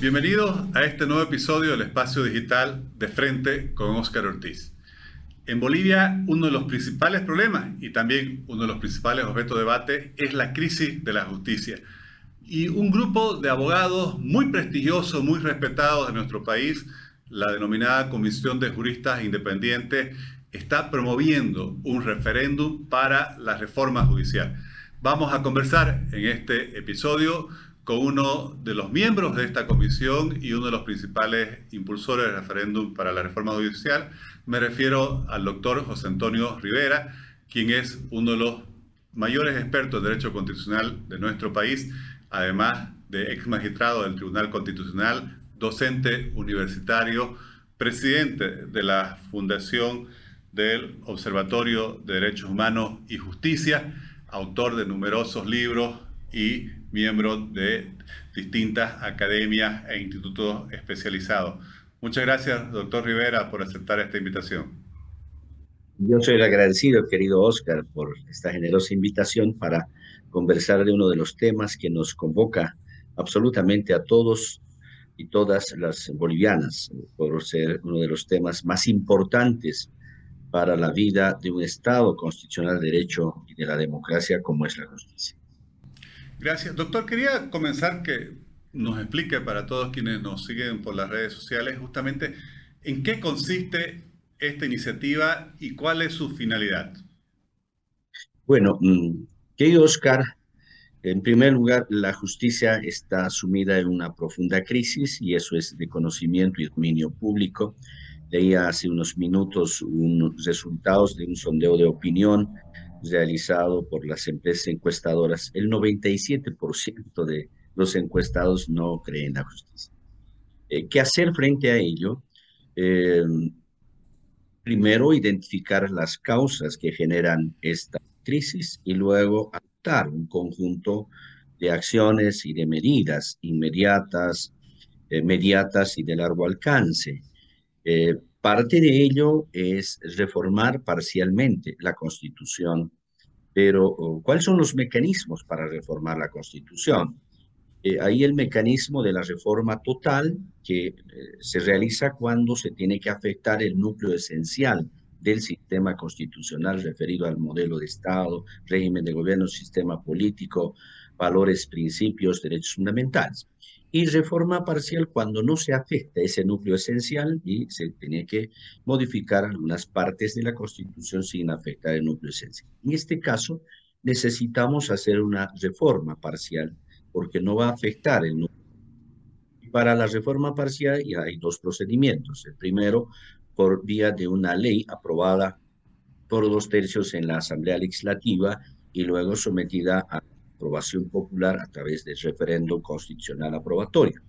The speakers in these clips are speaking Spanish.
Bienvenidos a este nuevo episodio del Espacio Digital de Frente con Óscar Ortiz. En Bolivia, uno de los principales problemas y también uno de los principales objetos de debate es la crisis de la justicia. Y un grupo de abogados muy prestigiosos, muy respetados de nuestro país, la denominada Comisión de Juristas Independientes, está promoviendo un referéndum para la reforma judicial. Vamos a conversar en este episodio con uno de los miembros de esta comisión y uno de los principales impulsores del referéndum para la reforma judicial. Me refiero al doctor José Antonio Rivera, quien es uno de los mayores expertos en derecho constitucional de nuestro país, además de ex magistrado del Tribunal Constitucional, docente universitario, presidente de la Fundación del Observatorio de Derechos Humanos y Justicia, autor de numerosos libros y miembro de distintas academias e institutos especializados. Muchas gracias, doctor Rivera, por aceptar esta invitación. Yo soy el agradecido, querido Oscar, por esta generosa invitación para conversar de uno de los temas que nos convoca absolutamente a todos y todas las bolivianas, por ser uno de los temas más importantes para la vida de un Estado constitucional de derecho y de la democracia como es la justicia. Gracias. Doctor, quería comenzar que nos explique para todos quienes nos siguen por las redes sociales justamente en qué consiste esta iniciativa y cuál es su finalidad. Bueno, mm, querido Oscar, en primer lugar, la justicia está sumida en una profunda crisis y eso es de conocimiento y dominio público. Leía hace unos minutos unos resultados de un sondeo de opinión realizado por las empresas encuestadoras, el 97% de los encuestados no creen en la justicia. Eh, ¿Qué hacer frente a ello? Eh, primero, identificar las causas que generan esta crisis y luego adoptar un conjunto de acciones y de medidas inmediatas, eh, mediatas y de largo alcance. Parte de ello es reformar parcialmente la Constitución, pero oh, ¿cuáles son los mecanismos para reformar la Constitución? Eh, ahí el mecanismo de la reforma total que eh, se realiza cuando se tiene que afectar el núcleo esencial del sistema constitucional referido al modelo de Estado, régimen de gobierno, sistema político, valores, principios, derechos fundamentales y reforma parcial cuando no se afecta ese núcleo esencial y se tiene que modificar algunas partes de la Constitución sin afectar el núcleo esencial. En este caso, necesitamos hacer una reforma parcial porque no va a afectar el núcleo. Para la reforma parcial ya hay dos procedimientos. El primero, por vía de una ley aprobada por dos tercios en la Asamblea Legislativa y luego sometida a aprobación popular a través del referendo constitucional aprobatorio.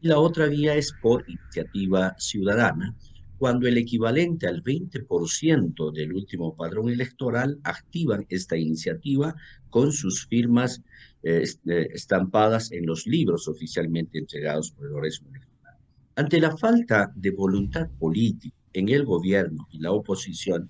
Y la otra vía es por iniciativa ciudadana, cuando el equivalente al 20% del último padrón electoral activan esta iniciativa con sus firmas eh, eh, estampadas en los libros oficialmente entregados por el organismo electoral. Ante la falta de voluntad política en el gobierno y la oposición,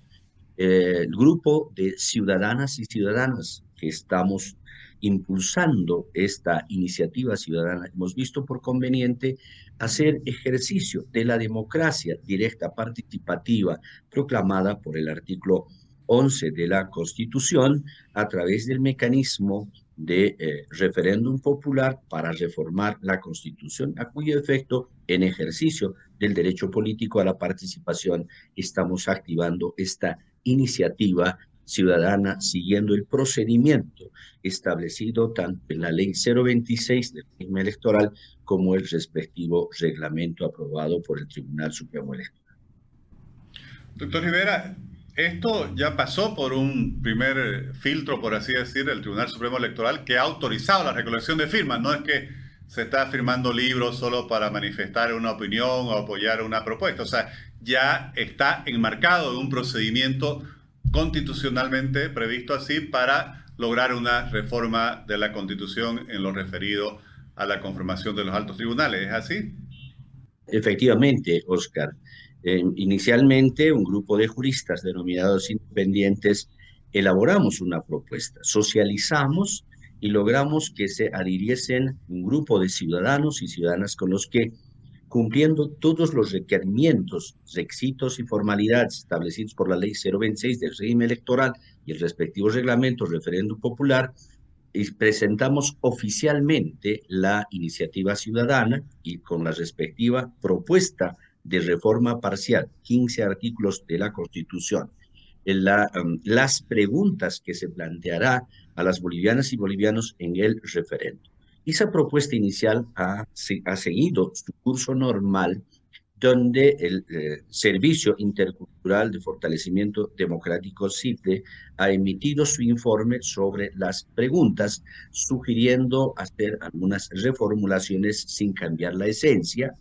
eh, el grupo de ciudadanas y ciudadanas que estamos impulsando esta iniciativa ciudadana, hemos visto por conveniente hacer ejercicio de la democracia directa participativa proclamada por el artículo 11 de la Constitución a través del mecanismo de eh, referéndum popular para reformar la Constitución, a cuyo efecto, en ejercicio del derecho político a la participación, estamos activando esta iniciativa ciudadana siguiendo el procedimiento establecido tanto en la ley 026 del régimen electoral como el respectivo reglamento aprobado por el Tribunal Supremo Electoral. Doctor Rivera, esto ya pasó por un primer filtro, por así decir, del Tribunal Supremo Electoral que ha autorizado la recolección de firmas. No es que se está firmando libros solo para manifestar una opinión o apoyar una propuesta. O sea, ya está enmarcado en un procedimiento constitucionalmente previsto así para lograr una reforma de la constitución en lo referido a la conformación de los altos tribunales. ¿Es así? Efectivamente, Oscar. inicialmente, un grupo de juristas denominados independientes elaboramos una propuesta, socializamos y logramos que se adhiriesen un grupo de ciudadanos y ciudadanas con los que, cumpliendo todos los requerimientos, requisitos y formalidades establecidos por la Ley 026 del régimen electoral y el respectivo reglamento referéndum popular, y presentamos oficialmente la iniciativa ciudadana y con la respectiva propuesta de reforma parcial, 15 artículos de la Constitución. Um, las preguntas que se planteará a las bolivianas y bolivianos en el referendo. Esa propuesta inicial ha, ha seguido su curso normal donde el eh, Servicio Intercultural de Fortalecimiento Democrático CITE ha emitido su informe sobre las preguntas, sugiriendo hacer algunas reformulaciones sin cambiar la esencia,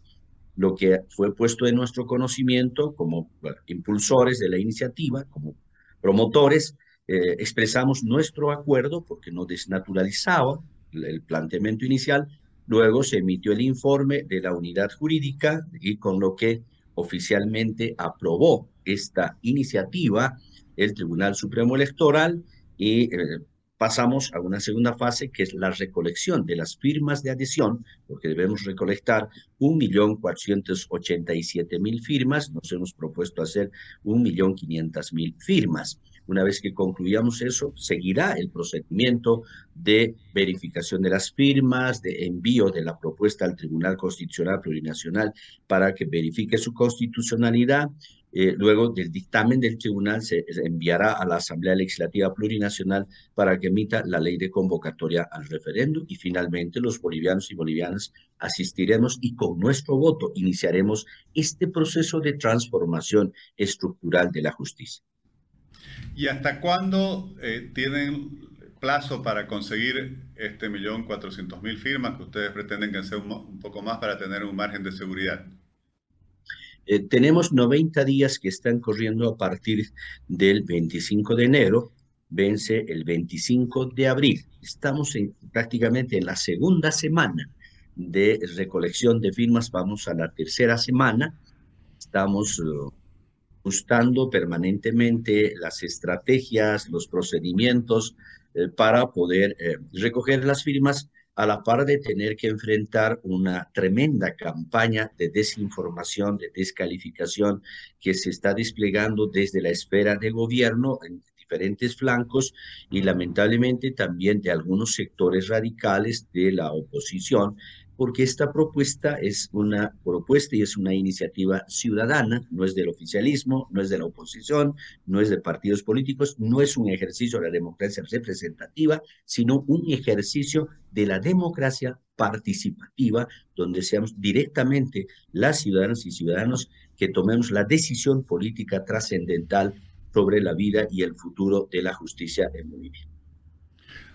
lo que fue puesto en nuestro conocimiento como impulsores de la iniciativa, como promotores, eh, expresamos nuestro acuerdo porque no desnaturalizaba el planteamiento inicial, Luego se emitió el informe de la unidad jurídica y con lo que oficialmente aprobó esta iniciativa el Tribunal Supremo Electoral y eh, pasamos a una segunda fase que es la recolección de las firmas de adhesión, porque debemos recolectar 1.487.000 firmas, nos hemos propuesto hacer 1.500.000 firmas. Una vez que concluyamos eso, seguirá el procedimiento de verificación de las firmas, de envío de la propuesta al Tribunal Constitucional Plurinacional para que verifique su constitucionalidad. Eh, luego del dictamen del tribunal se enviará a la Asamblea Legislativa Plurinacional para que emita la ley de convocatoria al referendo y finalmente los bolivianos y bolivianas asistiremos y con nuestro voto iniciaremos este proceso de transformación estructural de la justicia. ¿Y hasta cuándo eh, tienen plazo para conseguir este millón cuatrocientos mil firmas que ustedes pretenden que sea un, poco más para tener un margen de seguridad? Eh, tenemos 90 días que están corriendo a partir del 25 de enero, vence el 25 de abril. Estamos en, prácticamente en la segunda semana de recolección de firmas, vamos a la tercera semana. Estamos uh, ajustando permanentemente las estrategias, los procedimientos eh, para poder eh, recoger las firmas a la par de tener que enfrentar una tremenda campaña de desinformación, de descalificación que se está desplegando desde la esfera de gobierno diferentes flancos y lamentablemente también de algunos sectores radicales de la oposición porque esta propuesta es una propuesta y es una iniciativa ciudadana, no es del oficialismo, no es de la oposición, no es de partidos políticos, no es un ejercicio de la democracia representativa, sino un ejercicio de la democracia participativa, donde seamos directamente las ciudadanas y ciudadanos que tomemos la decisión política trascendental sobre la vida y el futuro de la justicia en Bolivia.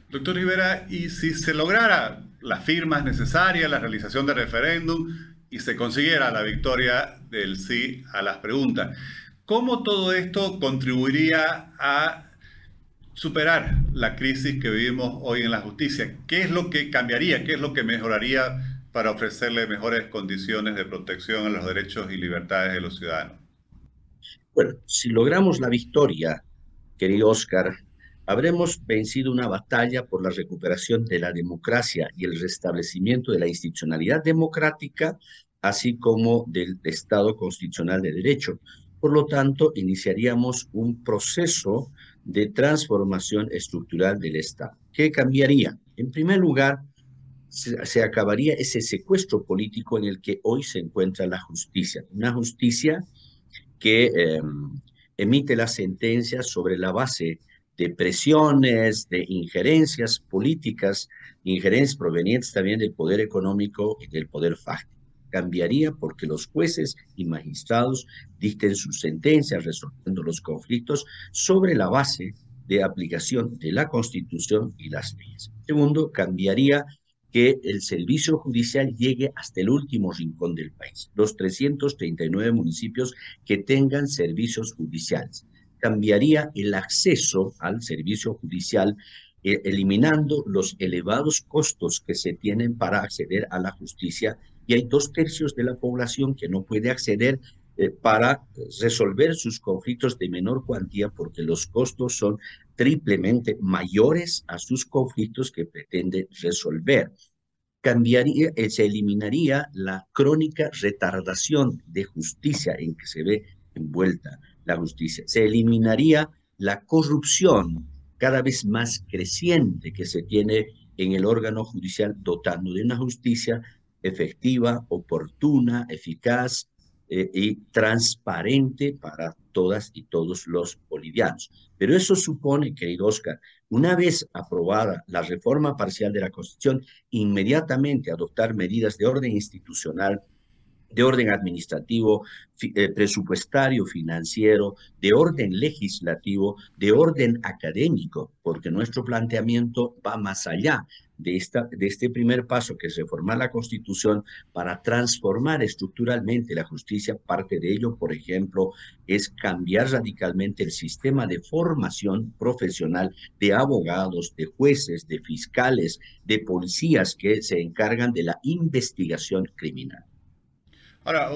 Doctor Rivera, y si se lograra las firmas necesarias, la realización de referéndum y se consiguiera la victoria del sí a las preguntas, ¿cómo todo esto contribuiría a superar la crisis que vivimos hoy en la justicia? ¿Qué es lo que cambiaría? ¿Qué es lo que mejoraría para ofrecerle mejores condiciones de protección a los derechos y libertades de los ciudadanos? Bueno, si logramos la victoria, querido Oscar, habremos vencido una batalla por la recuperación de la democracia y el restablecimiento de la institucionalidad democrática, así como del Estado constitucional de derecho. Por lo tanto, iniciaríamos un proceso de transformación estructural del Estado. ¿Qué cambiaría? En primer lugar, se, acabaría ese secuestro político en el que hoy se encuentra la justicia. Una justicia que em, emite las sentencias sobre la base de presiones, de injerencias políticas, injerencias provenientes también del poder económico y del poder fáctico. Cambiaría porque los jueces y magistrados dicten sus sentencias resolviendo los conflictos sobre la base de aplicación de la Constitución y las leyes. Segundo, cambiaría que el servicio judicial llegue hasta el último rincón del país, los 339 municipios que tengan servicios judiciales cambiaría el acceso al servicio judicial, eh, eliminando los elevados costos que se tienen para acceder a la justicia. Y hay dos tercios de la población que no puede acceder eh, para resolver sus conflictos de menor cuantía porque los costos son triplemente mayores a sus conflictos que pretende resolver. Cambiaría, eh, se eliminaría la crónica retardación de justicia en que se ve envuelta la justicia. Se eliminaría la corrupción cada vez más creciente que se tiene en el órgano judicial dotando de una justicia efectiva, oportuna, eficaz, eh, y transparente para todas y todos los bolivianos. Pero eso supone, querido Oscar, una vez aprobada la reforma parcial de la Constitución, inmediatamente adoptar medidas de orden institucional de orden administrativo, eh, presupuestario, financiero, de orden legislativo, de orden académico, porque nuestro planteamiento va más allá de, esta, de este primer paso, que es reformar la Constitución para transformar estructuralmente la justicia. Parte de ello, por ejemplo, es cambiar radicalmente el sistema de formación profesional de abogados, de jueces, de fiscales, de policías que se encargan de la investigación criminal. Ahora,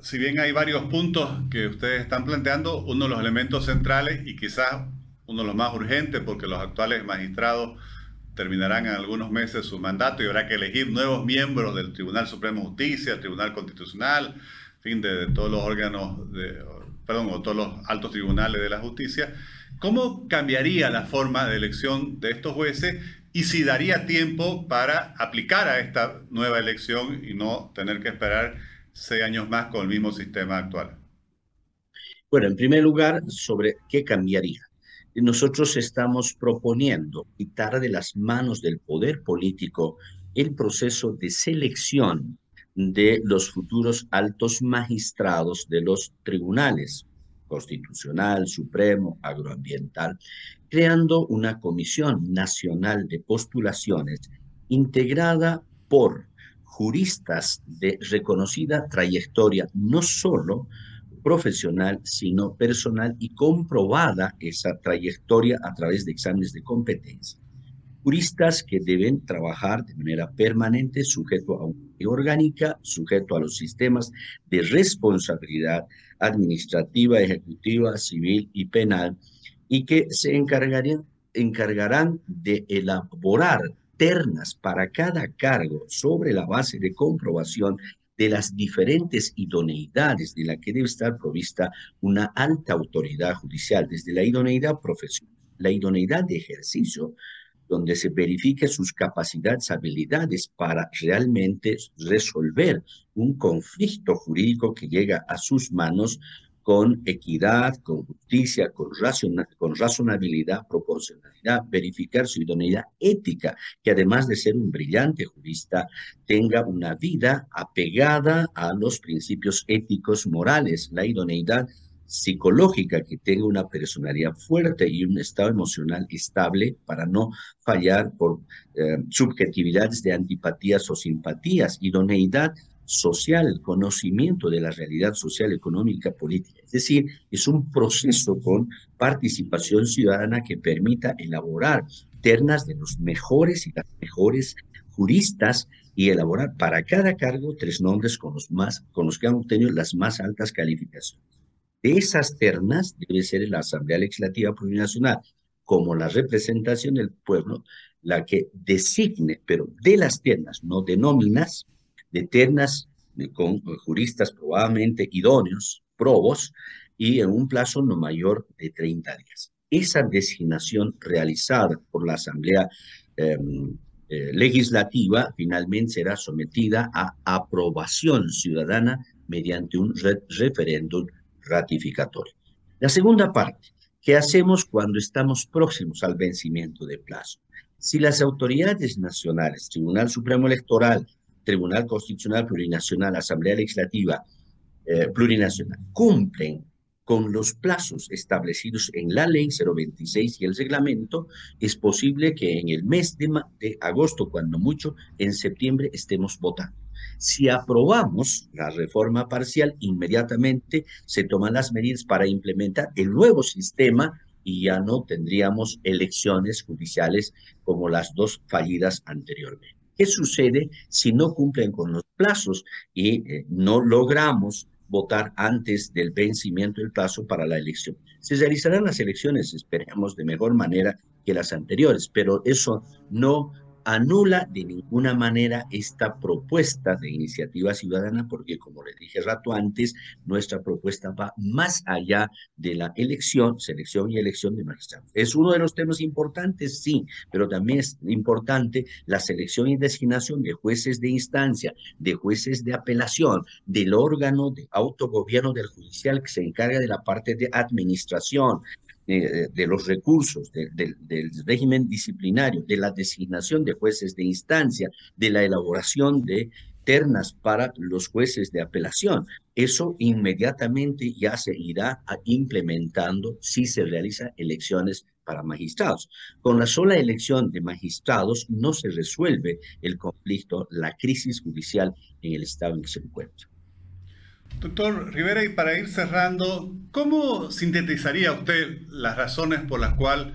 si bien hay varios puntos que ustedes están planteando, uno de los elementos centrales y quizás uno de los más urgentes, porque los actuales magistrados terminarán en algunos meses su mandato y habrá que elegir nuevos miembros del Tribunal Supremo de Justicia, Tribunal Constitucional, fin, de, todos los órganos, de, perdón, o todos los altos tribunales de la justicia. ¿Cómo cambiaría la forma de elección de estos jueces y si daría tiempo para aplicar a esta nueva elección y no tener que esperar seis años más con el mismo sistema actual? Bueno, en primer lugar, sobre qué cambiaría nosotros estamos proponiendo quitar de las manos del poder político el proceso de selección de los futuros altos magistrados de los tribunales constitucional, supremo, agroambiental, creando una comisión nacional de postulaciones integrada por juristas de reconocida trayectoria, no solo profesional, sino personal y comprobada esa trayectoria a través de exámenes de competencia. Juristas que deben trabajar de manera permanente, sujeto a una orgánica, sujeto a los sistemas de responsabilidad administrativa, ejecutiva, civil y penal, y que se encargarían, encargarán de elaborar ternas para cada cargo sobre la base de comprobación de las diferentes idoneidades de la que debe estar provista una alta autoridad judicial, desde la idoneidad profesional, la idoneidad de ejercicio, donde se verifique sus capacidades, habilidades para realmente resolver un conflicto jurídico que llega a sus manos con equidad, con justicia, con, razonabilidad, proporcionalidad, verificar su idoneidad ética, que además de ser un brillante jurista, tenga una vida apegada a los principios éticos morales, la idoneidad psicológica, que tenga una personalidad fuerte y un estado emocional estable para no fallar por eh, subjetividades de antipatías o simpatías, idoneidad social, conocimiento de la realidad social, económica, política. Es decir, es un proceso con participación ciudadana que permita elaborar ternas de los mejores y las mejores juristas y elaborar para cada cargo tres nombres con los, más, con los que han obtenido las más altas calificaciones. De esas ternas debe ser la Asamblea Legislativa Plurinacional, como la representación del pueblo, la que designe, pero de las ternas, no de nóminas, de ternas con juristas probablemente idóneos, probos, y en un plazo no mayor de 30 días. Esa designación realizada por la Asamblea em, eh, Legislativa finalmente será sometida a aprobación ciudadana mediante un referéndum ratificatorio. La segunda parte, ¿qué hacemos cuando estamos próximos al vencimiento de plazo? Si las autoridades nacionales, Tribunal Supremo Electoral, Tribunal Constitucional Plurinacional, Asamblea Legislativa eh, Plurinacional, cumplen con los plazos establecidos en la ley 026 y el reglamento, es posible que en el mes de, de agosto, cuando mucho, en septiembre estemos votando. Si aprobamos la reforma parcial, inmediatamente se toman las medidas para implementar el nuevo sistema y ya no tendríamos elecciones judiciales como las dos fallidas anteriormente. ¿Qué sucede si no cumplen con los plazos y eh, no logramos votar antes del vencimiento del plazo para la elección. Se realizarán las elecciones, esperemos, de mejor manera que las anteriores, pero eso no anula de ninguna manera esta propuesta de iniciativa ciudadana, porque como les dije rato antes, nuestra propuesta va más allá de la elección, selección y elección de magistrados. Es uno de los temas importantes, sí, pero también es importante la selección y designación de jueces de instancia, de jueces de apelación, del órgano de autogobierno del judicial que se encarga de la parte de administración, de, los recursos, del régimen disciplinario, de la designación de jueces de instancia, de la elaboración de ternas para los jueces de apelación. Eso inmediatamente ya se irá implementando si se realizan elecciones para magistrados. Con la sola elección de magistrados no se resuelve el conflicto, la crisis judicial en el estado en que se encuentra. Doctor Rivera, y para ir cerrando, ¿cómo sintetizaría usted las razones por las cuales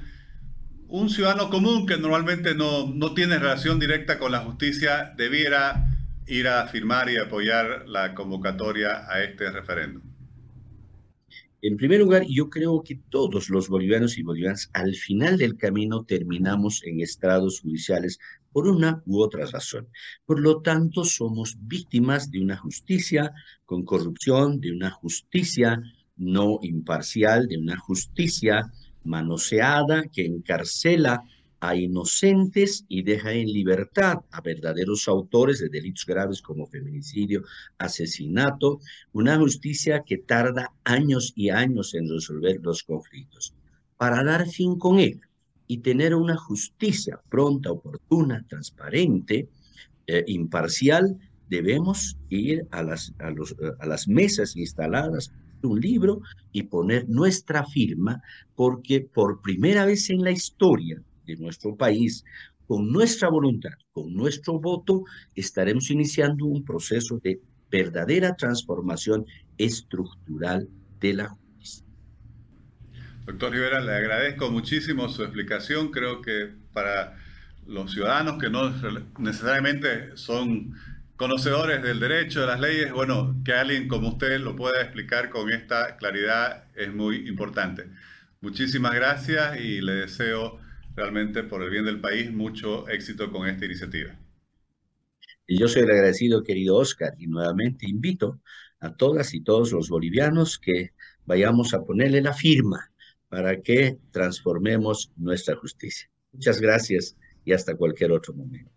un ciudadano común que normalmente no, no tiene relación directa con la justicia debiera ir a firmar y apoyar la convocatoria a este referéndum? En primer lugar, yo creo que todos los bolivianos y bolivianas al final del camino terminamos en estrados judiciales por una u otra razón. Por lo tanto, somos víctimas de una justicia con corrupción, de una justicia no imparcial, de una justicia manoseada que encarcela a inocentes y deja en libertad a verdaderos autores de delitos graves como feminicidio, asesinato, una justicia que tarda años y años en resolver los conflictos. Para dar fin con él, y tener una justicia pronta, oportuna, transparente, eh, imparcial, debemos ir a las, a, los, a las mesas instaladas un libro y poner nuestra firma, porque por primera vez en la historia de nuestro país, con nuestra voluntad, con nuestro voto, estaremos iniciando un proceso de verdadera transformación estructural de la Doctor Rivera, le agradezco muchísimo su explicación. Creo que para los ciudadanos que no necesariamente son conocedores del derecho, de las leyes, bueno, que alguien como usted lo pueda explicar con esta claridad es muy importante. Muchísimas gracias y le deseo realmente por el bien del país mucho éxito con esta iniciativa. Y yo soy el agradecido, querido Oscar, y nuevamente invito a todas y todos los bolivianos que vayamos a ponerle la firma para que transformemos nuestra justicia. Muchas gracias y hasta cualquier otro momento.